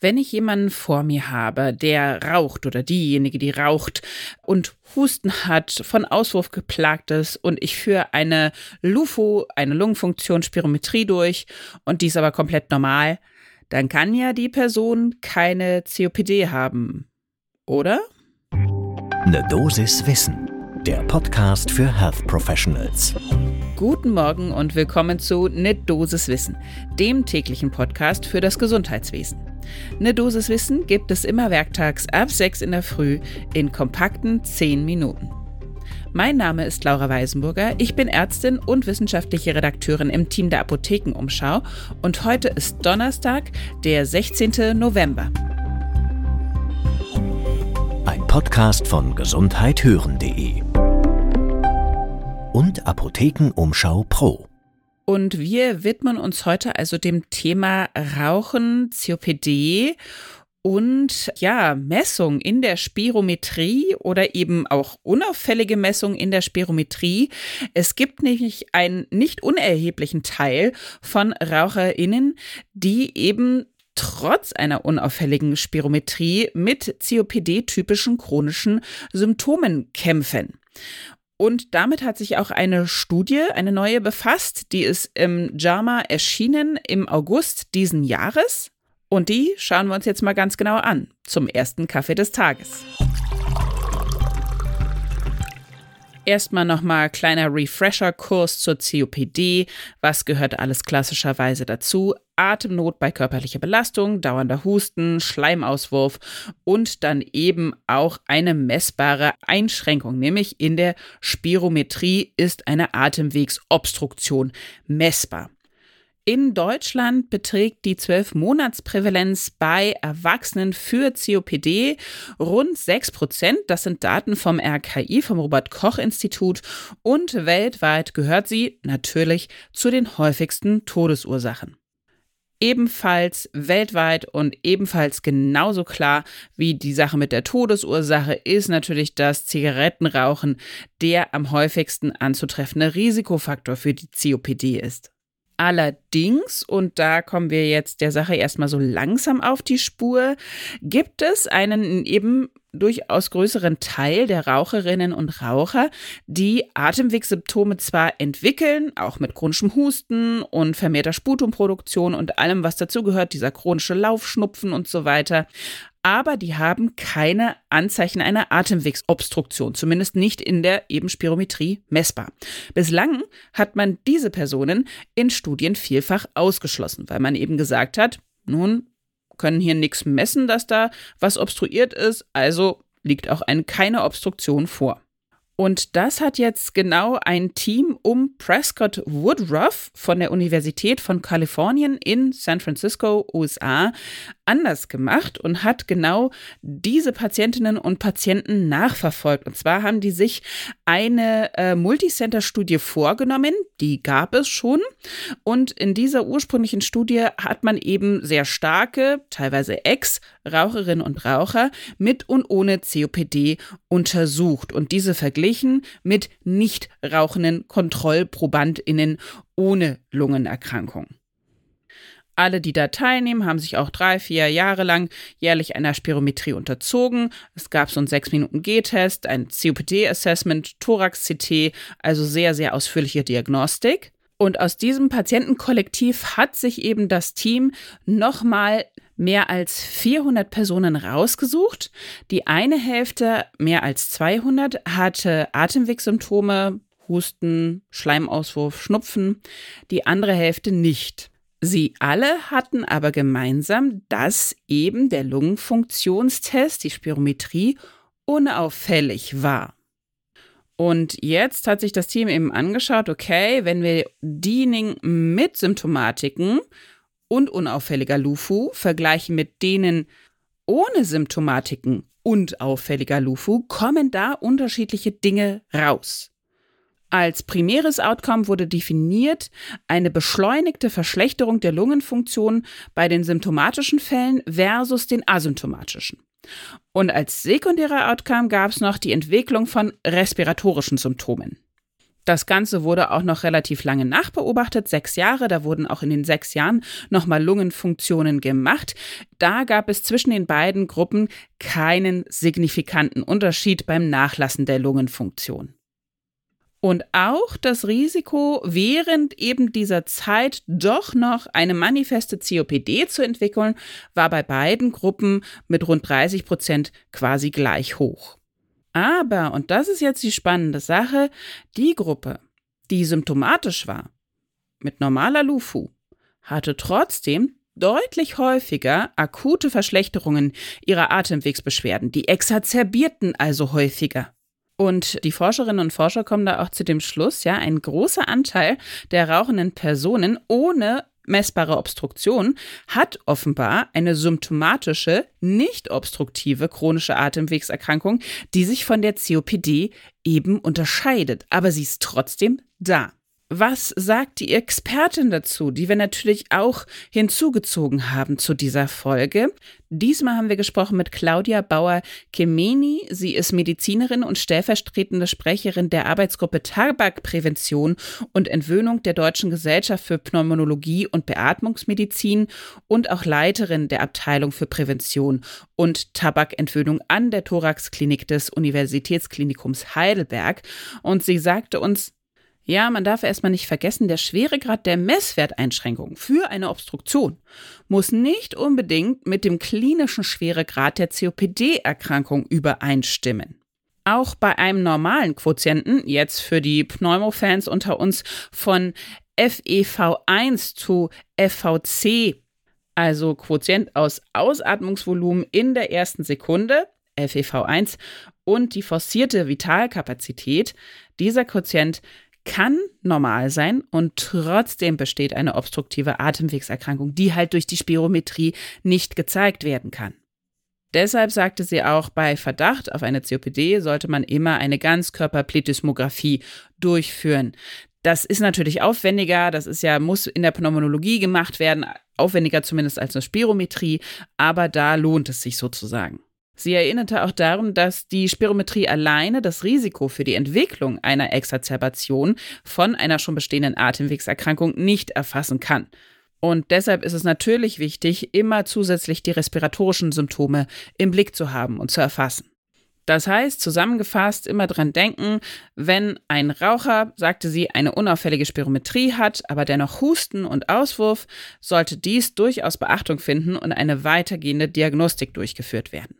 Wenn ich jemanden vor mir habe, der raucht oder diejenige, die raucht und Husten hat, von Auswurf geplagt ist und ich führe eine LUFO, eine Lungenfunktion Spirometrie durch und die ist aber komplett normal, dann kann ja die Person keine COPD haben. Oder? Eine Dosis Wissen, der Podcast für Health Professionals. Guten Morgen und willkommen zu Ne Dosis Wissen, dem täglichen Podcast für das Gesundheitswesen. Eine Dosis Wissen gibt es immer werktags ab 6 in der Früh in kompakten 10 Minuten. Mein Name ist Laura Weisenburger, ich bin Ärztin und wissenschaftliche Redakteurin im Team der Apothekenumschau und heute ist Donnerstag, der 16. November. Ein Podcast von gesundheithören.de und Apothekenumschau Pro. Und wir widmen uns heute also dem Thema Rauchen, COPD und ja, Messung in der Spirometrie oder eben auch unauffällige Messung in der Spirometrie. Es gibt nämlich einen nicht unerheblichen Teil von RaucherInnen, die eben trotz einer unauffälligen Spirometrie mit COPD-typischen chronischen Symptomen kämpfen. Und damit hat sich auch eine Studie, eine neue befasst, die ist im JAMA erschienen im August diesen Jahres. Und die schauen wir uns jetzt mal ganz genau an zum ersten Kaffee des Tages. Erstmal nochmal kleiner Refresher-Kurs zur COPD. Was gehört alles klassischerweise dazu? Atemnot bei körperlicher Belastung, dauernder Husten, Schleimauswurf und dann eben auch eine messbare Einschränkung, nämlich in der Spirometrie ist eine Atemwegsobstruktion messbar. In Deutschland beträgt die 12-Monats-Prävalenz bei Erwachsenen für COPD rund 6 Prozent. Das sind Daten vom RKI, vom Robert-Koch-Institut. Und weltweit gehört sie natürlich zu den häufigsten Todesursachen. Ebenfalls weltweit und ebenfalls genauso klar wie die Sache mit der Todesursache ist natürlich das Zigarettenrauchen der am häufigsten anzutreffende Risikofaktor für die COPD ist. Allerdings, und da kommen wir jetzt der Sache erstmal so langsam auf die Spur, gibt es einen eben durchaus größeren Teil der Raucherinnen und Raucher, die Atemwegssymptome zwar entwickeln, auch mit chronischem Husten und vermehrter Sputumproduktion und allem, was dazugehört, dieser chronische Laufschnupfen und so weiter, aber die haben keine Anzeichen einer Atemwegsobstruktion, zumindest nicht in der eben Spirometrie messbar. Bislang hat man diese Personen in Studien vielfach ausgeschlossen, weil man eben gesagt hat, nun können hier nichts messen, dass da was obstruiert ist, also liegt auch eine, keine Obstruktion vor. Und das hat jetzt genau ein Team um Prescott Woodruff von der Universität von Kalifornien in San Francisco, USA, anders gemacht und hat genau diese Patientinnen und Patienten nachverfolgt. Und zwar haben die sich eine äh, Multicenter-Studie vorgenommen, die gab es schon. Und in dieser ursprünglichen Studie hat man eben sehr starke, teilweise Ex-Raucherinnen und Raucher mit und ohne COPD untersucht und diese verglichen mit nicht rauchenden Kontrollprobandinnen ohne Lungenerkrankung. Alle, die da teilnehmen, haben sich auch drei, vier Jahre lang jährlich einer Spirometrie unterzogen. Es gab so einen sechs Minuten G-Test, ein COPD-Assessment, Thorax-CT, also sehr, sehr ausführliche Diagnostik. Und aus diesem Patientenkollektiv hat sich eben das Team nochmal mehr als 400 Personen rausgesucht. Die eine Hälfte, mehr als 200, hatte Atemwegssymptome, Husten, Schleimauswurf, Schnupfen, die andere Hälfte nicht. Sie alle hatten aber gemeinsam, dass eben der Lungenfunktionstest, die Spirometrie, unauffällig war. Und jetzt hat sich das Team eben angeschaut, okay, wenn wir diejenigen mit Symptomatiken und unauffälliger LUFU vergleichen mit denen ohne Symptomatiken und auffälliger LUFU, kommen da unterschiedliche Dinge raus. Als primäres Outcome wurde definiert eine beschleunigte Verschlechterung der Lungenfunktion bei den symptomatischen Fällen versus den asymptomatischen. Und als sekundärer Outcome gab es noch die Entwicklung von respiratorischen Symptomen. Das Ganze wurde auch noch relativ lange nachbeobachtet, sechs Jahre. Da wurden auch in den sechs Jahren nochmal Lungenfunktionen gemacht. Da gab es zwischen den beiden Gruppen keinen signifikanten Unterschied beim Nachlassen der Lungenfunktion. Und auch das Risiko, während eben dieser Zeit doch noch eine manifeste COPD zu entwickeln, war bei beiden Gruppen mit rund 30 Prozent quasi gleich hoch. Aber, und das ist jetzt die spannende Sache, die Gruppe, die symptomatisch war, mit normaler LUFU, hatte trotzdem deutlich häufiger akute Verschlechterungen ihrer Atemwegsbeschwerden. Die exazerbierten also häufiger. Und die Forscherinnen und Forscher kommen da auch zu dem Schluss, ja, ein großer Anteil der rauchenden Personen ohne messbare Obstruktion hat offenbar eine symptomatische, nicht obstruktive chronische Atemwegserkrankung, die sich von der COPD eben unterscheidet, aber sie ist trotzdem da. Was sagt die Expertin dazu, die wir natürlich auch hinzugezogen haben zu dieser Folge? Diesmal haben wir gesprochen mit Claudia Bauer-Kemeni. Sie ist Medizinerin und stellvertretende Sprecherin der Arbeitsgruppe Tabakprävention und Entwöhnung der Deutschen Gesellschaft für Pneumonologie und Beatmungsmedizin und auch Leiterin der Abteilung für Prävention und Tabakentwöhnung an der Thoraxklinik des Universitätsklinikums Heidelberg. Und sie sagte uns, ja, man darf erstmal nicht vergessen, der Schweregrad der Messwerteinschränkung für eine Obstruktion muss nicht unbedingt mit dem klinischen Schweregrad der COPD-Erkrankung übereinstimmen. Auch bei einem normalen Quotienten, jetzt für die Pneumofans unter uns, von FEV1 zu FVC, also Quotient aus Ausatmungsvolumen in der ersten Sekunde, FEV1, und die forcierte Vitalkapazität, dieser Quotient kann normal sein und trotzdem besteht eine obstruktive Atemwegserkrankung, die halt durch die Spirometrie nicht gezeigt werden kann. Deshalb sagte sie auch, bei Verdacht auf eine COPD sollte man immer eine Ganzkörperplethysmographie durchführen. Das ist natürlich aufwendiger, das ist ja, muss in der Pneumonologie gemacht werden, aufwendiger zumindest als eine Spirometrie, aber da lohnt es sich sozusagen. Sie erinnerte auch darum, dass die Spirometrie alleine das Risiko für die Entwicklung einer Exazerbation von einer schon bestehenden Atemwegserkrankung nicht erfassen kann. Und deshalb ist es natürlich wichtig, immer zusätzlich die respiratorischen Symptome im Blick zu haben und zu erfassen. Das heißt, zusammengefasst, immer dran denken, wenn ein Raucher, sagte sie, eine unauffällige Spirometrie hat, aber dennoch Husten und Auswurf, sollte dies durchaus Beachtung finden und eine weitergehende Diagnostik durchgeführt werden.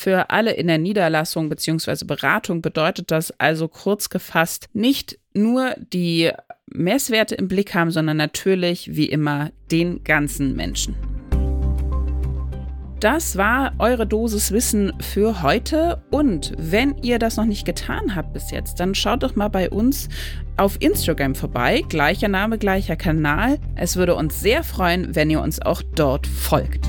Für alle in der Niederlassung bzw. Beratung bedeutet das also kurz gefasst nicht nur die Messwerte im Blick haben, sondern natürlich wie immer den ganzen Menschen. Das war eure Dosis Wissen für heute. Und wenn ihr das noch nicht getan habt bis jetzt, dann schaut doch mal bei uns auf Instagram vorbei. Gleicher Name, gleicher Kanal. Es würde uns sehr freuen, wenn ihr uns auch dort folgt.